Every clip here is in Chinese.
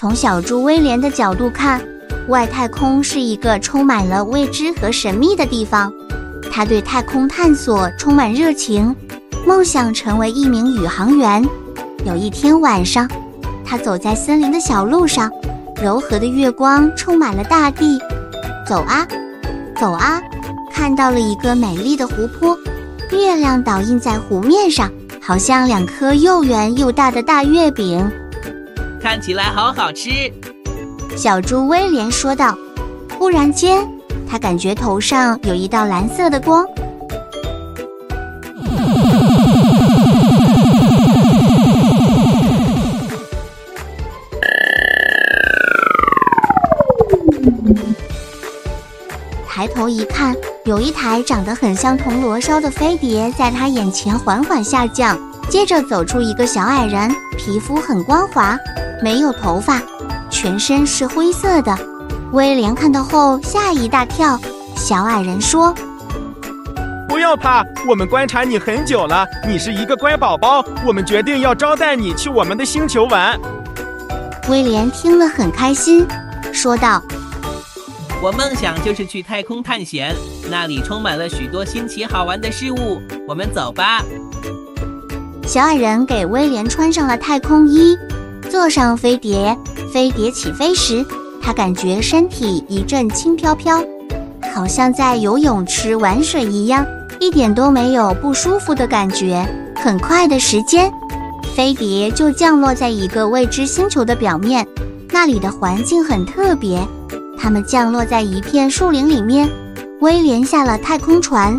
从小猪威廉的角度看，外太空是一个充满了未知和神秘的地方。他对太空探索充满热情，梦想成为一名宇航员。有一天晚上，他走在森林的小路上，柔和的月光充满了大地。走啊，走啊，看到了一个美丽的湖泊，月亮倒映在湖面上，好像两颗又圆又大的大月饼。看起来好好吃，小猪威廉说道。忽然间，他感觉头上有一道蓝色的光。抬头一看，有一台长得很像铜锣烧的飞碟在他眼前缓缓下降。接着走出一个小矮人，皮肤很光滑，没有头发，全身是灰色的。威廉看到后吓一大跳。小矮人说：“不要怕，我们观察你很久了，你是一个乖宝宝，我们决定要招待你去我们的星球玩。”威廉听了很开心，说道：“我梦想就是去太空探险，那里充满了许多新奇好玩的事物。我们走吧。”小矮人给威廉穿上了太空衣，坐上飞碟。飞碟起飞时，他感觉身体一阵轻飘飘，好像在游泳池玩水一样，一点都没有不舒服的感觉。很快的时间，飞碟就降落在一个未知星球的表面，那里的环境很特别。他们降落在一片树林里面，威廉下了太空船，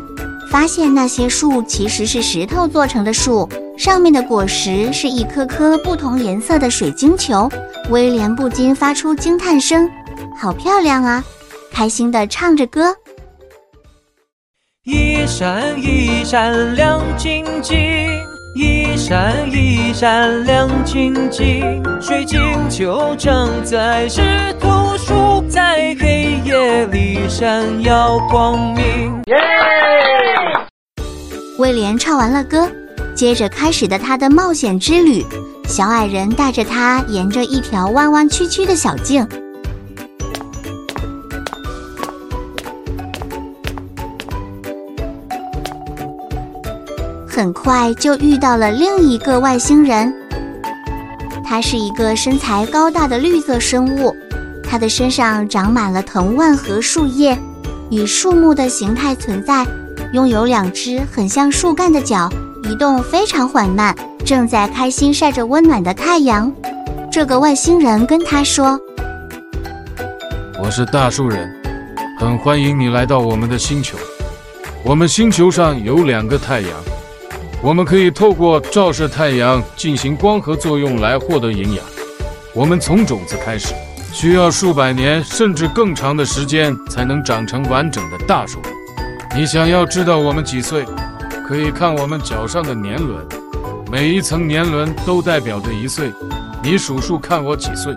发现那些树其实是石头做成的树。上面的果实是一颗颗不同颜色的水晶球，威廉不禁发出惊叹声：“好漂亮啊！”开心地唱着歌。一闪一闪亮晶晶，一闪一闪亮晶晶，水晶球正在石头树，在黑夜里闪耀光明。耶！威廉唱完了歌。接着开始的他的冒险之旅，小矮人带着他沿着一条弯弯曲曲的小径，很快就遇到了另一个外星人。他是一个身材高大的绿色生物，他的身上长满了藤蔓和树叶，以树木的形态存在，拥有两只很像树干的脚。移动非常缓慢，正在开心晒着温暖的太阳。这个外星人跟他说：“我是大树人，很欢迎你来到我们的星球。我们星球上有两个太阳，我们可以透过照射太阳进行光合作用来获得营养。我们从种子开始，需要数百年甚至更长的时间才能长成完整的大树。你想要知道我们几岁？”可以看我们脚上的年轮，每一层年轮都代表着一岁。你数数看我几岁？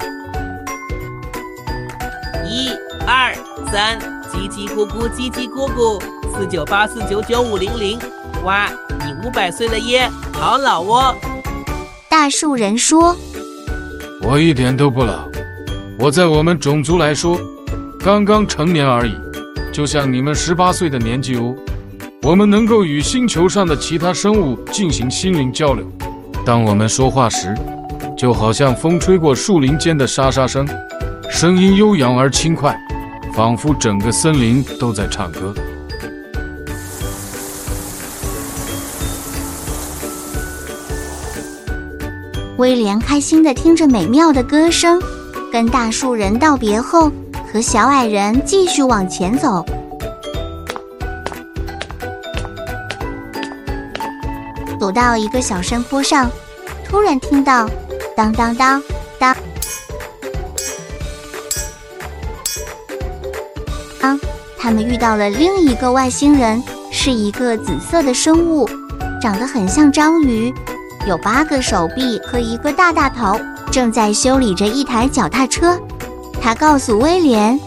一、二、三，叽叽咕咕，叽叽咕咕，四九八四九九五零零。哇，你五百岁了耶，好老哦！大树人说：“我一点都不老，我在我们种族来说，刚刚成年而已，就像你们十八岁的年纪哦。”我们能够与星球上的其他生物进行心灵交流。当我们说话时，就好像风吹过树林间的沙沙声，声音悠扬而轻快，仿佛整个森林都在唱歌。威廉开心地听着美妙的歌声，跟大树人道别后，和小矮人继续往前走。走到一个小山坡上，突然听到当当当当当，他们遇到了另一个外星人，是一个紫色的生物，长得很像章鱼，有八个手臂和一个大大头，正在修理着一台脚踏车。他告诉威廉：“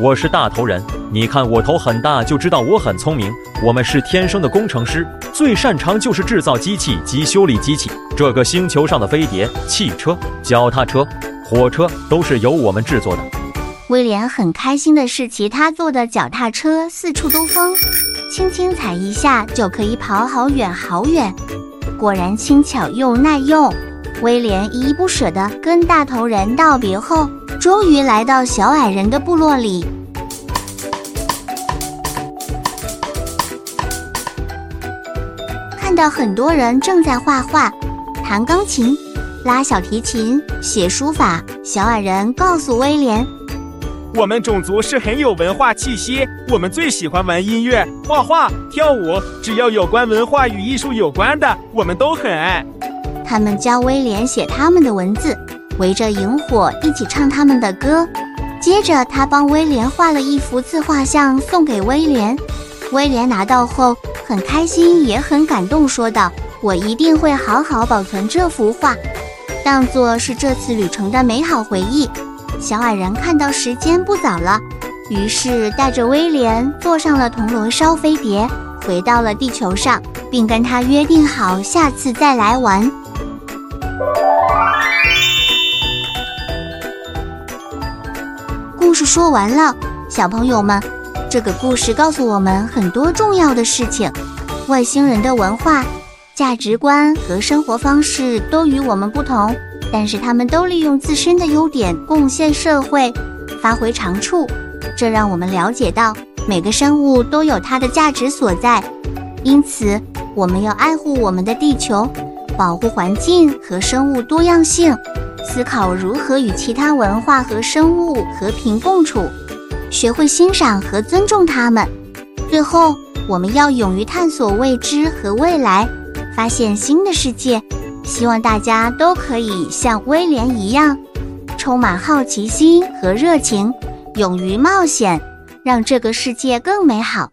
我是大头人，你看我头很大，就知道我很聪明。我们是天生的工程师。”最擅长就是制造机器及修理机器。这个星球上的飞碟、汽车、脚踏车、火车都是由我们制作的。威廉很开心的是，骑他坐的脚踏车四处兜风，轻轻踩一下就可以跑好远好远。果然轻巧又耐用。威廉依依不舍地跟大头人道别后，终于来到小矮人的部落里。看到很多人正在画画、弹钢琴、拉小提琴、写书法，小矮人告诉威廉。我们种族是很有文化气息，我们最喜欢玩音乐、画画、跳舞，只要有关文化与艺术有关的，我们都很爱。他们教威廉写他们的文字，围着萤火一起唱他们的歌。接着，他帮威廉画了一幅自画像送给威廉。威廉拿到后很开心，也很感动，说道：“我一定会好好保存这幅画，当做是这次旅程的美好回忆。”小矮人看到时间不早了，于是带着威廉坐上了铜锣烧飞碟，回到了地球上，并跟他约定好下次再来玩。故事说完了，小朋友们，这个故事告诉我们很多重要的事情。外星人的文化、价值观和生活方式都与我们不同。但是他们都利用自身的优点贡献社会，发挥长处，这让我们了解到每个生物都有它的价值所在。因此，我们要爱护我们的地球，保护环境和生物多样性，思考如何与其他文化和生物和平共处，学会欣赏和尊重他们。最后，我们要勇于探索未知和未来，发现新的世界。希望大家都可以像威廉一样，充满好奇心和热情，勇于冒险，让这个世界更美好。